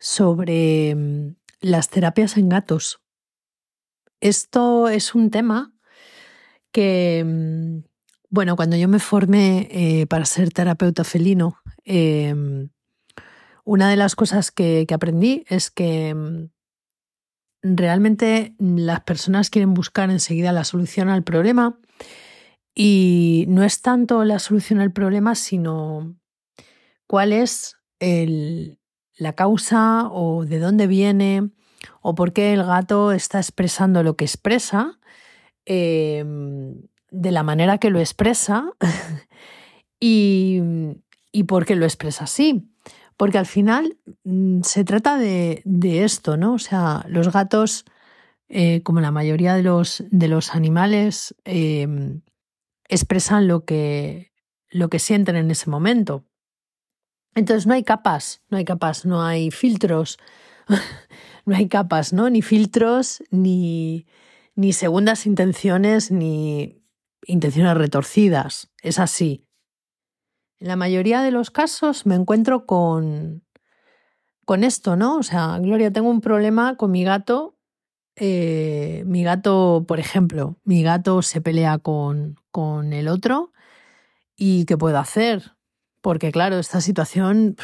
sobre mm, las terapias en gatos. Esto es un tema que, mm, bueno, cuando yo me formé eh, para ser terapeuta felino, em, una de las cosas que, aprendí es que mm, realmente las personas quieren buscar enseguida la solución al problema y no es tanto la solución al problema, sino cuál es el, la causa o de dónde viene o por qué el gato está expresando lo que expresa em, de la manera que lo expresa y, y por qué lo expresa así. Porque al final mm, se trata de, esto, ¿no? O sea, los gatos, eh, como la mayoría de los, de los animales, em, expresan lo que, lo que sienten en ese momento. Entonces no hay capas, no hay capas, no hay filtros, no hay capas, ¿no? Ni filtros, ni, ni segundas intenciones, ni intenciones retorcidas. Es así. En la mayoría de los casos me encuentro con, con esto, ¿no? O sea, Gloria, tengo un problema con mi gato. Eh, mi gato, por ejemplo, mi gato se pelea con, con el otro. ¿Y qué puedo hacer? Porque claro, esta situación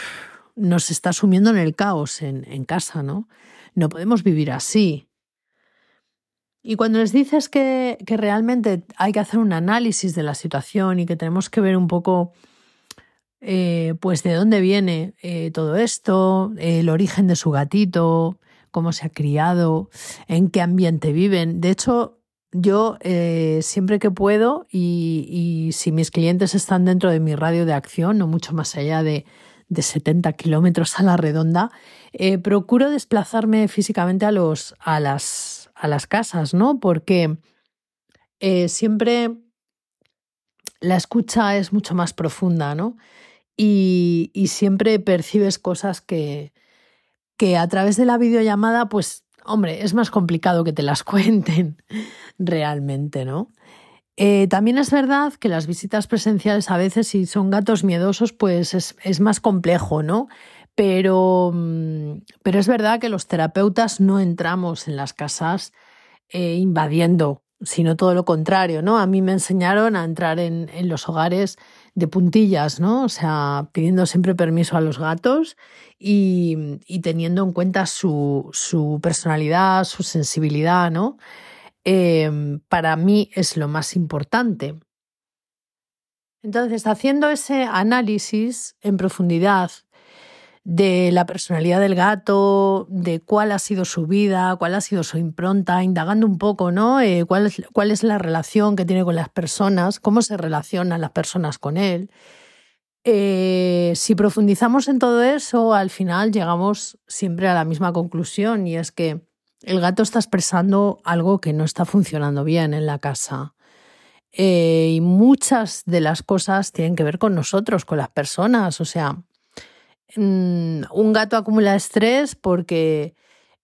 nos está sumiendo en el caos en, casa, ¿no? No podemos vivir así. Y cuando les dices que, realmente hay que hacer un análisis de la situación y que tenemos que ver un poco, eh, pues, de dónde viene eh, todo esto, el origen de su gatito, cómo se ha criado, en qué ambiente viven. De hecho, yo eh, siempre que puedo y, si mis clientes están dentro de mi radio de acción, no mucho más allá de, 70 kilómetros a la redonda, eh, procuro desplazarme físicamente a, los, a, las, a las casas, ¿no? Porque eh, siempre la escucha es mucho más profunda, ¿no? Y, y siempre percibes cosas que, que a través de la videollamada, pues hombre, es más complicado que te las cuenten realmente, ¿no? Eh, también es verdad que las visitas presenciales a veces, si son gatos miedosos, pues es, más complejo, ¿no? Pero, mm, pero, es verdad que los terapeutas no entramos en las casas eh, invadiendo, sino todo lo contrario, ¿no? A mí me enseñaron a entrar en, en los hogares de puntillas, ¿no? O sea, pidiendo siempre permiso a los gatos y, teniendo en cuenta su, su, personalidad, su sensibilidad, ¿no? Em, para mí es lo más importante. Entonces, haciendo ese análisis en profundidad de la personalidad del gato, de cuál ha sido su vida, cuál ha sido su impronta, indagando un poco, ¿no? Eh, cuál, es, cuál es la relación que tiene con las personas, cómo se relacionan las personas con él. Eh, si profundizamos en todo eso, al final llegamos siempre a la misma conclusión y es que el gato está expresando algo que no está funcionando bien en la casa. Eh, y muchas de las cosas tienen que ver con nosotros, con las personas. O sea, Mm, un gato acumula estrés porque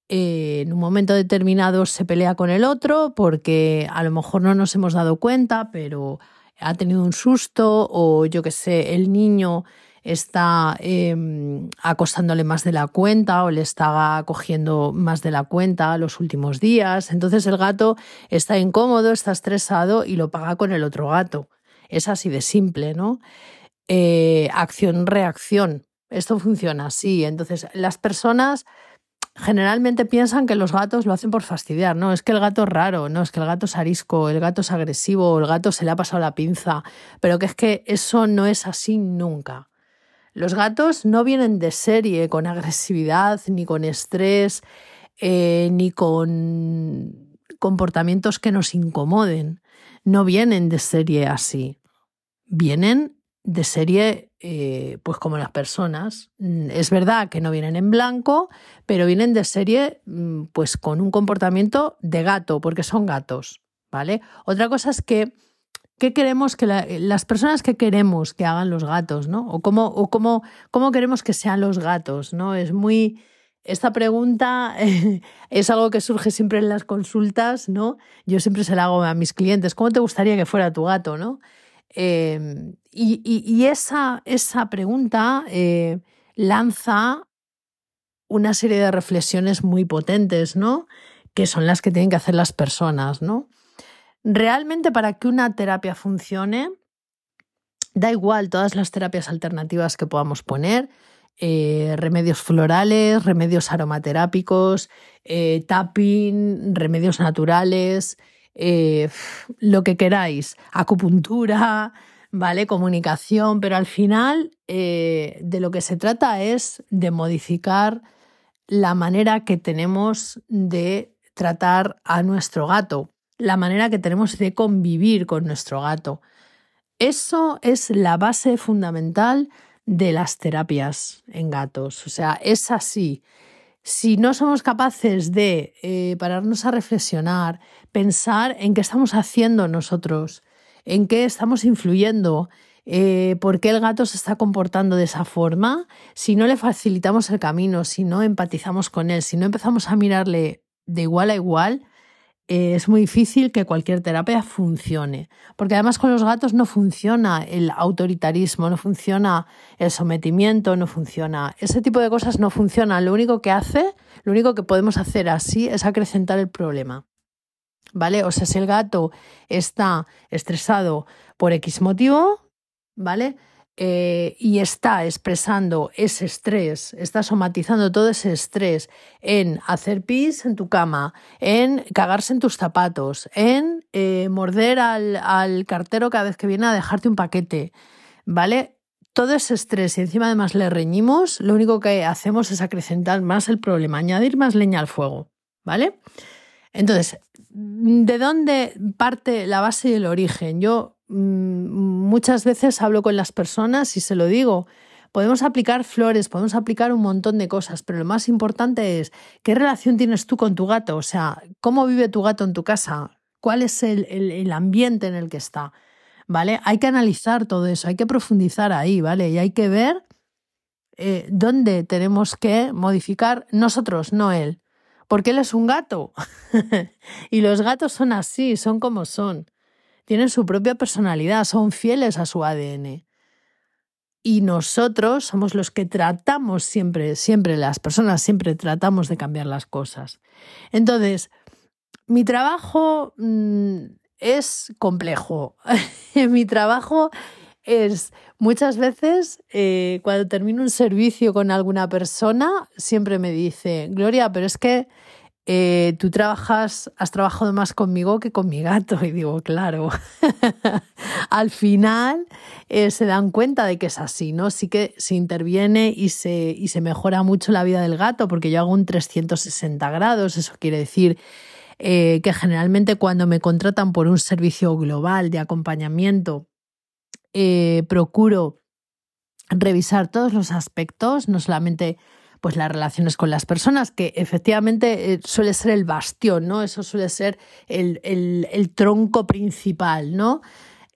eh, en un momento determinado se pelea con el otro, porque a lo mejor no nos hemos dado cuenta, pero ha tenido un susto o yo qué sé, el niño está eh, acostándole más de la cuenta o le está cogiendo más de la cuenta los últimos días. Entonces el gato está incómodo, está estresado y lo paga con el otro gato. Es así de simple, ¿no? Eh, acción-reacción. Esto funciona así. Entonces, las personas generalmente piensan que los gatos lo hacen por fastidiar. No, es que el gato es raro, no, es que el gato es arisco, el gato es agresivo, el gato se le ha pasado la pinza. Pero que es que eso no es así nunca. Los gatos no vienen de serie con agresividad, ni con estrés, eh, ni con comportamientos que nos incomoden. No vienen de serie así. Vienen de serie eh, pues como las personas. Mm, es verdad que no vienen en blanco, pero vienen de serie mm, pues con un comportamiento de gato, porque son gatos, ¿vale? Otra cosa es que ¿qué queremos que las personas que queremos que hagan los gatos, ¿no? O cómo, o cómo, cómo queremos que sean los gatos, ¿no? Es muy esta pregunta es algo que surge siempre en las consultas, ¿no? Yo siempre se la hago a mis clientes, ¿cómo te gustaría que fuera tu gato, ¿no? Em, y, esa, esa, pregunta eh, lanza una serie de reflexiones muy potentes, ¿no? Que son las que tienen que hacer las personas, ¿no? Realmente para que una terapia funcione, da igual todas las terapias alternativas que podamos poner, eh, remedios florales, remedios aromaterápicos, eh, tapping, remedios naturales, eh, lo que queráis, acupuntura, ¿vale? Comunicación, pero al final de lo que se trata es de modificar la manera que tenemos de tratar a nuestro gato, la manera que tenemos de convivir con nuestro gato. Eso es la base fundamental de las terapias en gatos. O sea, es así. Si no somos capaces de eh, pararnos a reflexionar, pensar en qué estamos haciendo nosotros, en qué estamos influyendo, eh, por qué el gato se está comportando de esa forma, si no le facilitamos el camino, si no empatizamos con él, si no empezamos a mirarle de igual a igual, eh, es muy difícil que cualquier terapia funcione. Porque además con los gatos no funciona el autoritarismo, no funciona el sometimiento, no funciona. Ese tipo de cosas no funcionan. Lo único que hace, lo único que podemos hacer así es acrecentar el problema. ¿Vale? O sea, si el gato está estresado por X motivo, ¿vale? Eh, y está expresando ese estrés, está somatizando todo ese estrés en hacer pis en tu cama, en cagarse en tus zapatos, en eh, morder al, al cartero cada vez que viene a dejarte un paquete, ¿vale? Todo ese estrés y encima además le reñimos, lo único que hacemos es acrecentar más el problema, añadir más leña al fuego, ¿vale? Entonces, ¿de dónde parte la base y el origen? Yo muchas veces hablo con las personas y se lo digo. Podemos aplicar flores, podemos aplicar un montón de cosas, pero lo más importante es qué relación tienes tú con tu gato, o sea, cómo vive tu gato en tu casa, cuál es el, ambiente en el que está, ¿vale? Hay que analizar todo eso, hay que profundizar ahí, ¿vale? Y hay que ver eh, dónde tenemos que modificar nosotros, no él, porque él es un gato y los gatos son así, son como son tienen su propia personalidad, son fieles a su ADN. Y nosotros somos los que tratamos siempre, siempre las personas siempre tratamos de cambiar las cosas. Entonces, mi trabajo mm, es complejo. mi trabajo es muchas veces eh, cuando termino un servicio con alguna persona, siempre me dice, Gloria, pero es que eh, tú trabajas, has trabajado más conmigo que con mi gato. Y digo, claro, al final eh, se dan cuenta de que es así, ¿no? Sí que se interviene y se, y se mejora mucho la vida del gato, porque yo hago un 360 grados, eso quiere decir eh, que generalmente cuando me contratan por un servicio global de acompañamiento, procuro revisar todos los aspectos, no solamente pues las relaciones con las personas, que efectivamente eh, suele ser el bastión, ¿no? Eso suele ser el, tronco principal, ¿no?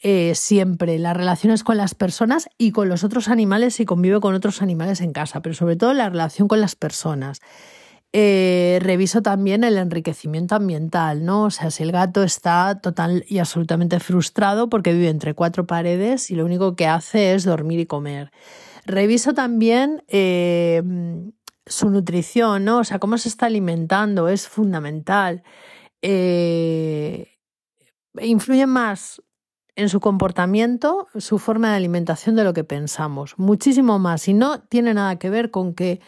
Eh, siempre las relaciones con las personas y con los otros animales y convive con otros animales en casa, pero sobre todo la relación con las personas. Eh, reviso también el enriquecimiento ambiental, ¿no? O sea, si el gato está total y absolutamente frustrado porque vive entre cuatro paredes y lo único que hace es dormir y comer. Reviso también su nutrición, ¿no? O sea, cómo se está alimentando es fundamental. Eh, influye más en su comportamiento, su forma de alimentación de lo que pensamos, muchísimo más. Y no tiene nada que ver con que,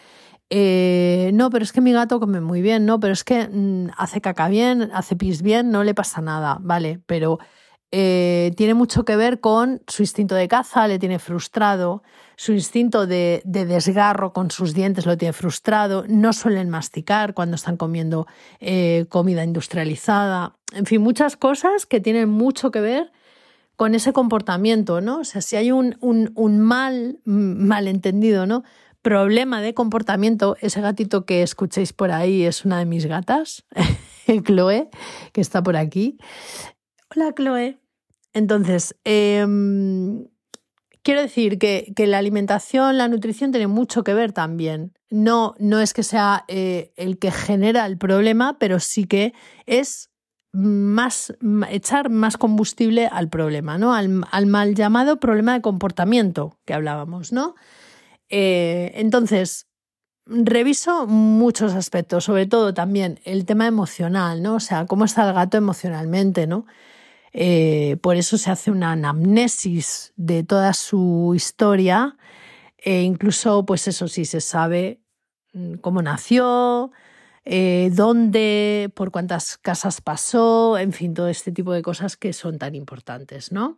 eh, no, pero es que mi gato come muy bien, no, pero es que mm, hace caca bien, hace pis bien, no le pasa nada, ¿vale? Pero eh, tiene mucho que ver con su instinto de caza, le tiene frustrado, su instinto de, desgarro con sus dientes lo tiene frustrado, no suelen masticar cuando están comiendo eh, comida industrializada, en fin, muchas cosas que tienen mucho que ver con ese comportamiento, ¿no? O sea, si hay un, mal malentendido, ¿no? Problema de comportamiento, ese gatito que escuchéis por ahí es una de mis gatas, Chloe, que está por aquí. Hola, Chloe. Entonces, em, quiero decir que, que, la alimentación, la nutrición tiene mucho que ver también. No, no es que sea eh, el que genera el problema, pero sí que es más, echar más combustible al problema, ¿no? Al, mal llamado problema de comportamiento que hablábamos, ¿no? Eh, entonces, reviso muchos aspectos, sobre todo también el tema emocional, ¿no? O sea, cómo está el gato emocionalmente, ¿no? Eh, por eso se hace una anamnesis de toda su historia, e incluso, pues eso sí, se sabe mm, cómo nació, eh, dónde, por cuántas casas pasó, en fin, todo este tipo de cosas que son tan importantes, ¿no?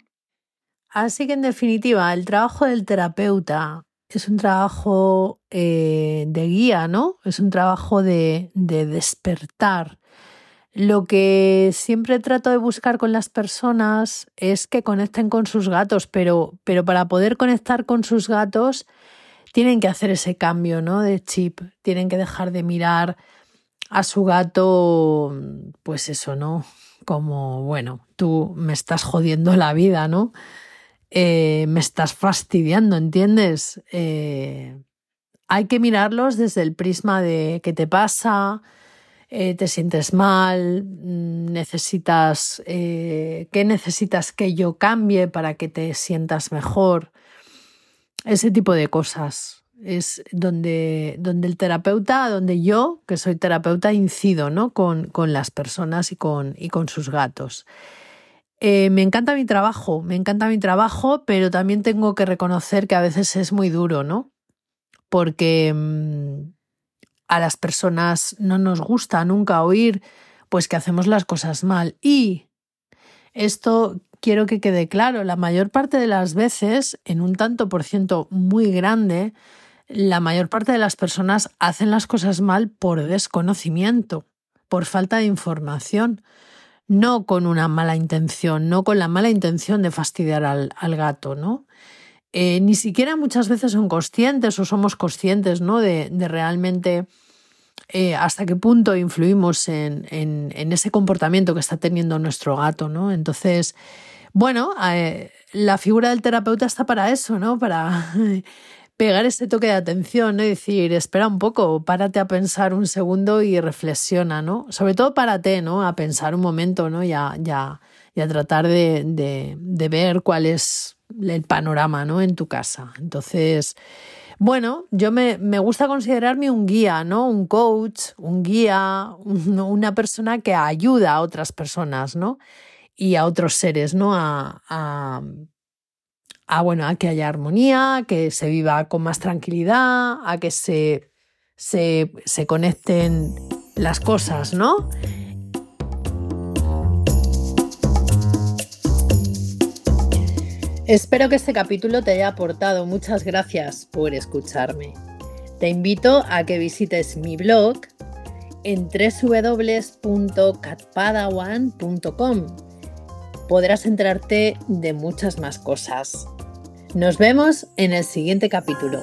Así que en definitiva, el trabajo del terapeuta es un trabajo eh, de guía, ¿no? Es un trabajo de, de despertar. Lo que siempre trato de buscar con las personas es que conecten con sus gatos, pero, pero para poder conectar con sus gatos tienen que hacer ese cambio, ¿no? De chip, tienen que dejar de mirar a su gato, pues eso, ¿no? Como, bueno, tú me estás jodiendo la vida, ¿no? Eh, me estás fastidiando, ¿entiendes? Eh, hay que mirarlos desde el prisma de qué te pasa, eh, te sientes mal, necesitas, qué necesitas que yo cambie para que te sientas mejor, ese tipo de cosas es donde, donde el terapeuta, donde yo, que soy terapeuta, incido ¿no? con, con las personas y con, y con sus gatos. Eh, me encanta mi trabajo, me encanta mi trabajo, pero también tengo que reconocer que a veces es muy duro, ¿no? Porque mm, a las personas no nos gusta nunca oír pues que hacemos las cosas mal. Y esto quiero que quede claro, la mayor parte de las veces, en un tanto por ciento muy grande, la mayor parte de las personas hacen las cosas mal por desconocimiento, por falta de información, no con una mala intención, no con la mala intención de fastidiar al, gato, ¿no? Eh, ni siquiera muchas veces son conscientes o somos conscientes, ¿no? De, realmente eh, hasta qué punto influimos en, ese comportamiento que está teniendo nuestro gato, ¿no? Entonces, bueno, eh, la figura del terapeuta está para eso, ¿no? Para pegar ese toque de atención y decir, espera un poco, párate a pensar un segundo y reflexiona, ¿no? Sobre todo párate, ¿no? A pensar un momento, ¿no? Ya, ya, y a tratar de, de, ver cuál es el panorama, ¿no? En tu casa. Entonces, bueno, yo me, me, gusta considerarme un guía, ¿no? Un coach, un guía, una persona que ayuda a otras personas, ¿no? Y a otros seres, ¿no? a, a, bueno, a que haya armonía, a que se viva con más tranquilidad, a que se, se, se conecten las cosas, ¿no? Espero que este capítulo te haya aportado. Muchas gracias por escucharme. Te invito a que visites mi blog en www.catpadawan.com. Podrás enterarte de muchas más cosas. Nos vemos en el siguiente capítulo.